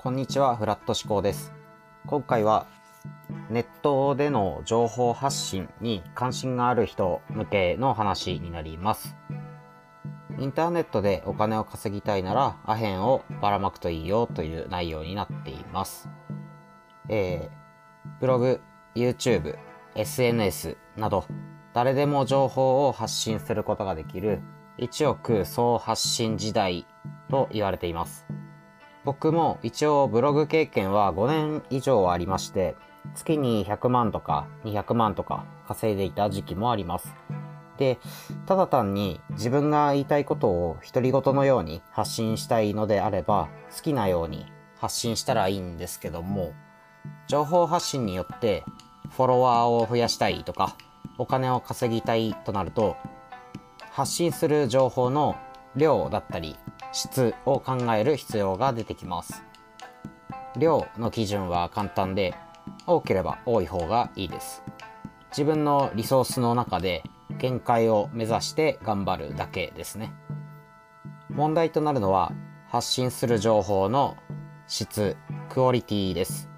こんにちは、フラット思考です。今回はネットでの情報発信に関心がある人向けの話になります。インターネットでお金を稼ぎたいならアヘンをばらまくといいよという内容になっています。えー、ブログ、YouTube、SNS など誰でも情報を発信することができる一億総発信時代と言われています。僕も一応ブログ経験は5年以上ありまして、月に100万とか200万とか稼いでいた時期もあります。で、ただ単に自分が言いたいことを独り言のように発信したいのであれば、好きなように発信したらいいんですけども、情報発信によってフォロワーを増やしたいとか、お金を稼ぎたいとなると、発信する情報の量だったり質を考える必要が出てきます。量の基準は簡単で、多ければ多い方がいいです。自分のリソースの中で限界を目指して頑張るだけですね。問題となるのは発信する情報の質、クオリティです。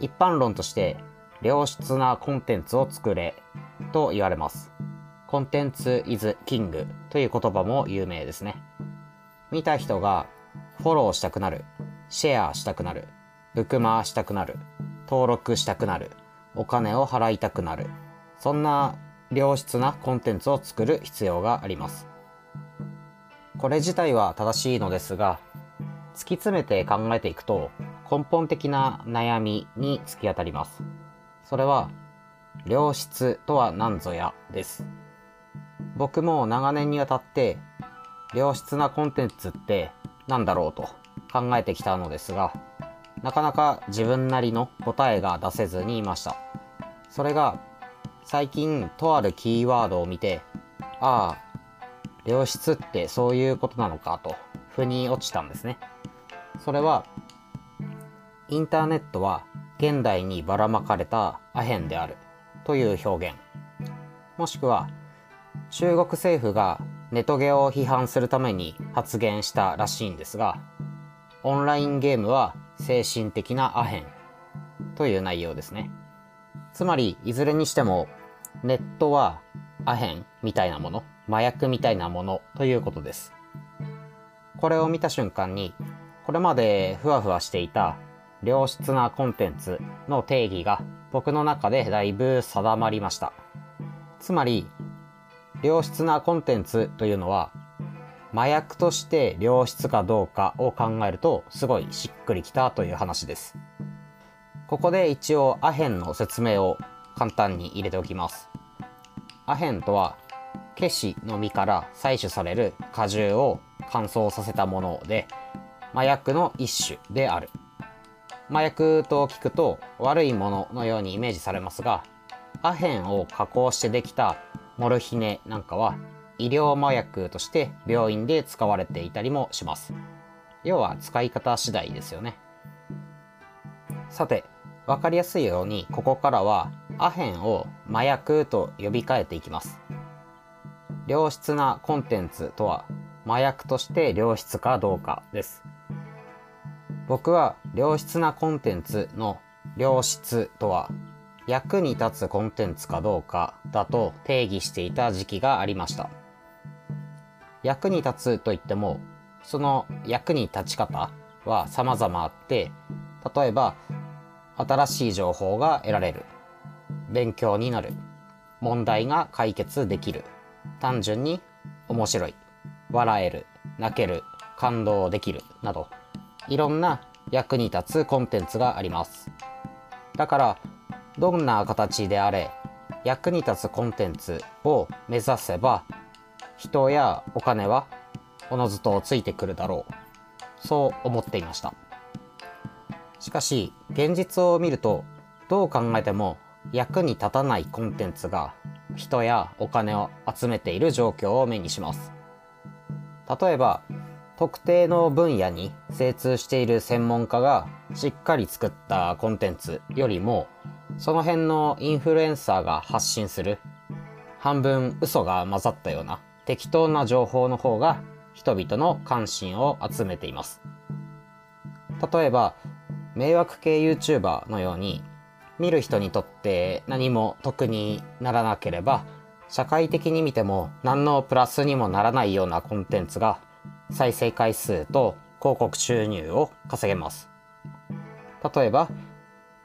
一般論として良質なコンテンツを作れと言われます。コンテンツ is king という言葉も有名ですね。見た人がフォローしたくなる、シェアしたくなる、ブクマしたくなる、登録したくなる、お金を払いたくなる、そんな良質なコンテンツを作る必要があります。これ自体は正しいのですが、突き詰めて考えていくと根本的な悩みに突き当たります。それは、良質とは何ぞやです。僕も長年にわたって良質なコンテンツって何だろうと考えてきたのですが、なかなか自分なりの答えが出せずにいました。それが、最近とあるキーワードを見て、ああ、良質ってそういうことなのかと、腑に落ちたんですね。それは、インターネットは現代にばらまかれたアヘンであるという表現。もしくは、中国政府がネトゲを批判するために発言したらしいんですが、オンラインゲームは精神的なアヘンという内容ですね。つまり、いずれにしても、ネットはアヘンみたいなもの、麻薬みたいなものということです。これを見た瞬間に、これまでふわふわしていた良質なコンテンツの定義が僕の中でだいぶ定まりました。つまり、良質なコンテンツというのは麻薬として良質かどうかを考えるとすごいしっくりきたという話です。ここで一応アヘンの説明を簡単に入れておきます。アヘンとはケシの実から採取される果汁を乾燥させたもので麻薬の一種である。麻薬と聞くと悪いもののようにイメージされますがアヘンを加工してできたモルヒネなんかは医療麻薬として病院で使われていたりもします。要は使い方次第ですよね。さて、わかりやすいようにここからはアヘンを麻薬と呼び替えていきます。良質なコンテンツとは麻薬として良質かどうかです。僕は良質なコンテンツの良質とは役に立つコンテンツかどうかだと定義していた時期がありました。役に立つといっても、その役に立ち方は様々あって、例えば、新しい情報が得られる、勉強になる、問題が解決できる、単純に面白い、笑える、泣ける、感動できる、など、いろんな役に立つコンテンツがあります。だから、どんな形であれ役に立つコンテンツを目指せば人やお金はおのずとついてくるだろう。そう思っていました。しかし現実を見るとどう考えても役に立たないコンテンツが人やお金を集めている状況を目にします。例えば特定の分野に精通している専門家がしっかり作ったコンテンツよりもその辺のインフルエンサーが発信する半分嘘が混ざったような適当な情報の方が人々の関心を集めています。例えば迷惑系 YouTuber のように見る人にとって何も得にならなければ社会的に見ても何のプラスにもならないようなコンテンツが再生回数と広告収入を稼げます。例えば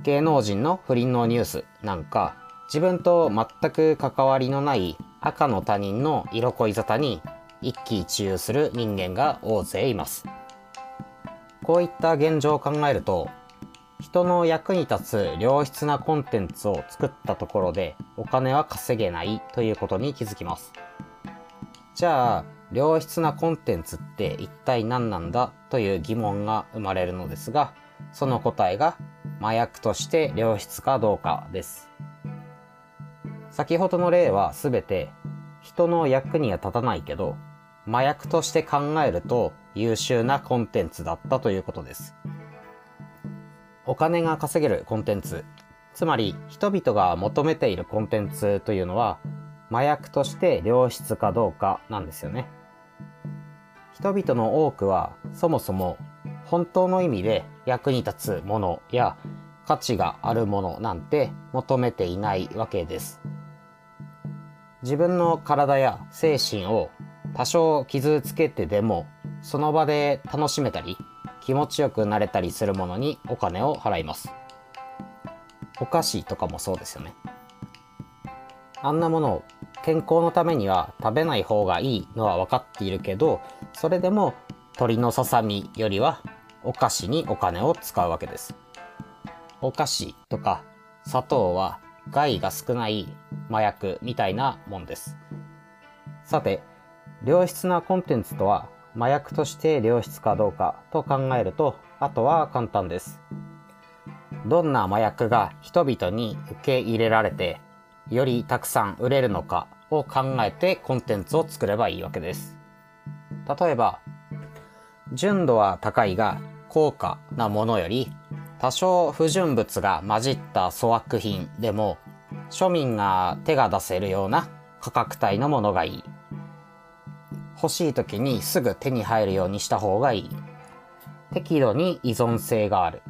芸能人の不倫のニュースなんか自分と全く関わりのない赤の他人の色恋沙汰に一喜一憂する人間が大勢います。こういった現状を考えると人の役に立つ良質なコンテンツを作ったところでお金は稼げないということに気づきます。じゃあ、良質なコンテンツって一体何なんだという疑問が生まれるのですが、その答えが麻薬として良質かどうかです。先ほどの例はすべて人の役には立たないけど、麻薬として考えると優秀なコンテンツだったということです。お金が稼げるコンテンツ、つまり人々が求めているコンテンツというのは麻薬として良質かどうかなんですよね。人々の多くはそもそも本当の意味で役に立つものや価値があるものなんて求めていないわけです。自分の体や精神を多少傷つけてでもその場で楽しめたり気持ちよくなれたりするものにお金を払います。お菓子とかもそうですよね。あんなものを健康のためには食べない方がいいのは分かっているけど、それでも鳥のささみよりはお菓子にお金を使うわけです。お菓子とか砂糖は害が少ない麻薬みたいなもんです。さて、良質なコンテンツとは麻薬として良質かどうかと考えると、あとは簡単です。どんな麻薬が人々に受け入れられて、よりたくさん売れるのかを考えてコンテンツを作ればいいわけです。例えば、純度は高いが高価なものより、多少不純物が混じった粗悪品でも、庶民が手が出せるような価格帯のものがいい。欲しい時にすぐ手に入るようにした方がいい。適度に依存性がある。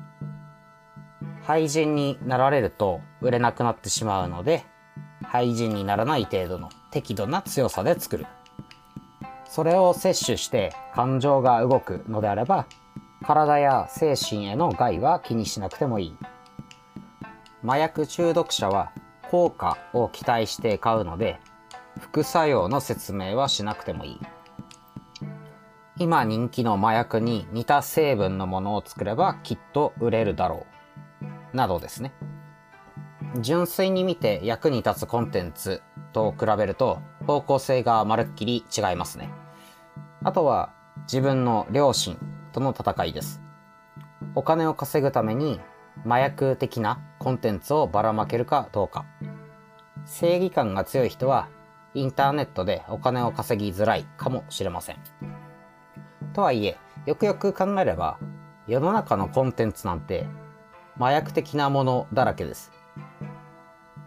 廃人になられると売れなくなってしまうので、廃人にならない程度の適度な強さで作る。それを摂取して感情が動くのであれば、体や精神への害は気にしなくてもいい。麻薬中毒者は効果を期待して買うので、副作用の説明はしなくてもいい。今人気の麻薬に似た成分のものを作ればきっと売れるだろう。などですね。純粋に見て役に立つコンテンツと比べると方向性がまるっきり違いますね。あとは自分の良心との戦いです。お金を稼ぐために麻薬的なコンテンツをばらまけるかどうか。正義感が強い人はインターネットでお金を稼ぎづらいかもしれません。とはいえ、よくよく考えれば、世の中のコンテンツなんて麻薬的なものだらけです。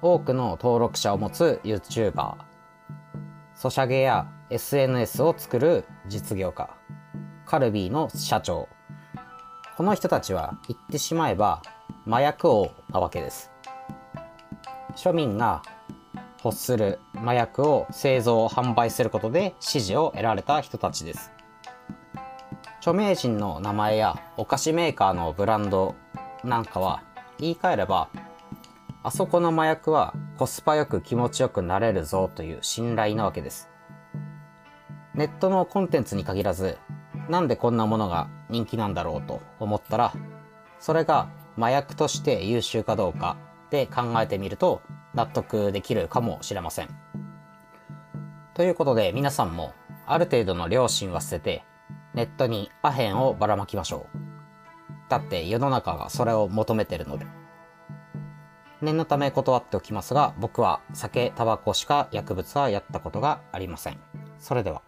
多くの登録者を持つ YouTuber、ソシャゲや SNS を作る実業家、カルビーの社長。この人たちは言ってしまえば麻薬王なわけです。庶民が欲する麻薬を製造販売することで支持を得られた人たちです。著名人の名前やお菓子メーカーのブランドなんかは言い換えればあそこの麻薬はコスパよく気持ちよくなれるぞという信頼なわけです。ネットのコンテンツに限らずなんでこんなものが人気なんだろうと思ったらそれが麻薬として優秀かどうかで考えてみると納得できるかもしれません。ということで皆さんもある程度の良心は捨ててネットにアヘンをばらまきましょう。だって世の中がそれを求めてるので。念のため断っておきますが、僕は酒、タバコしか薬物はやったことがありません。それでは。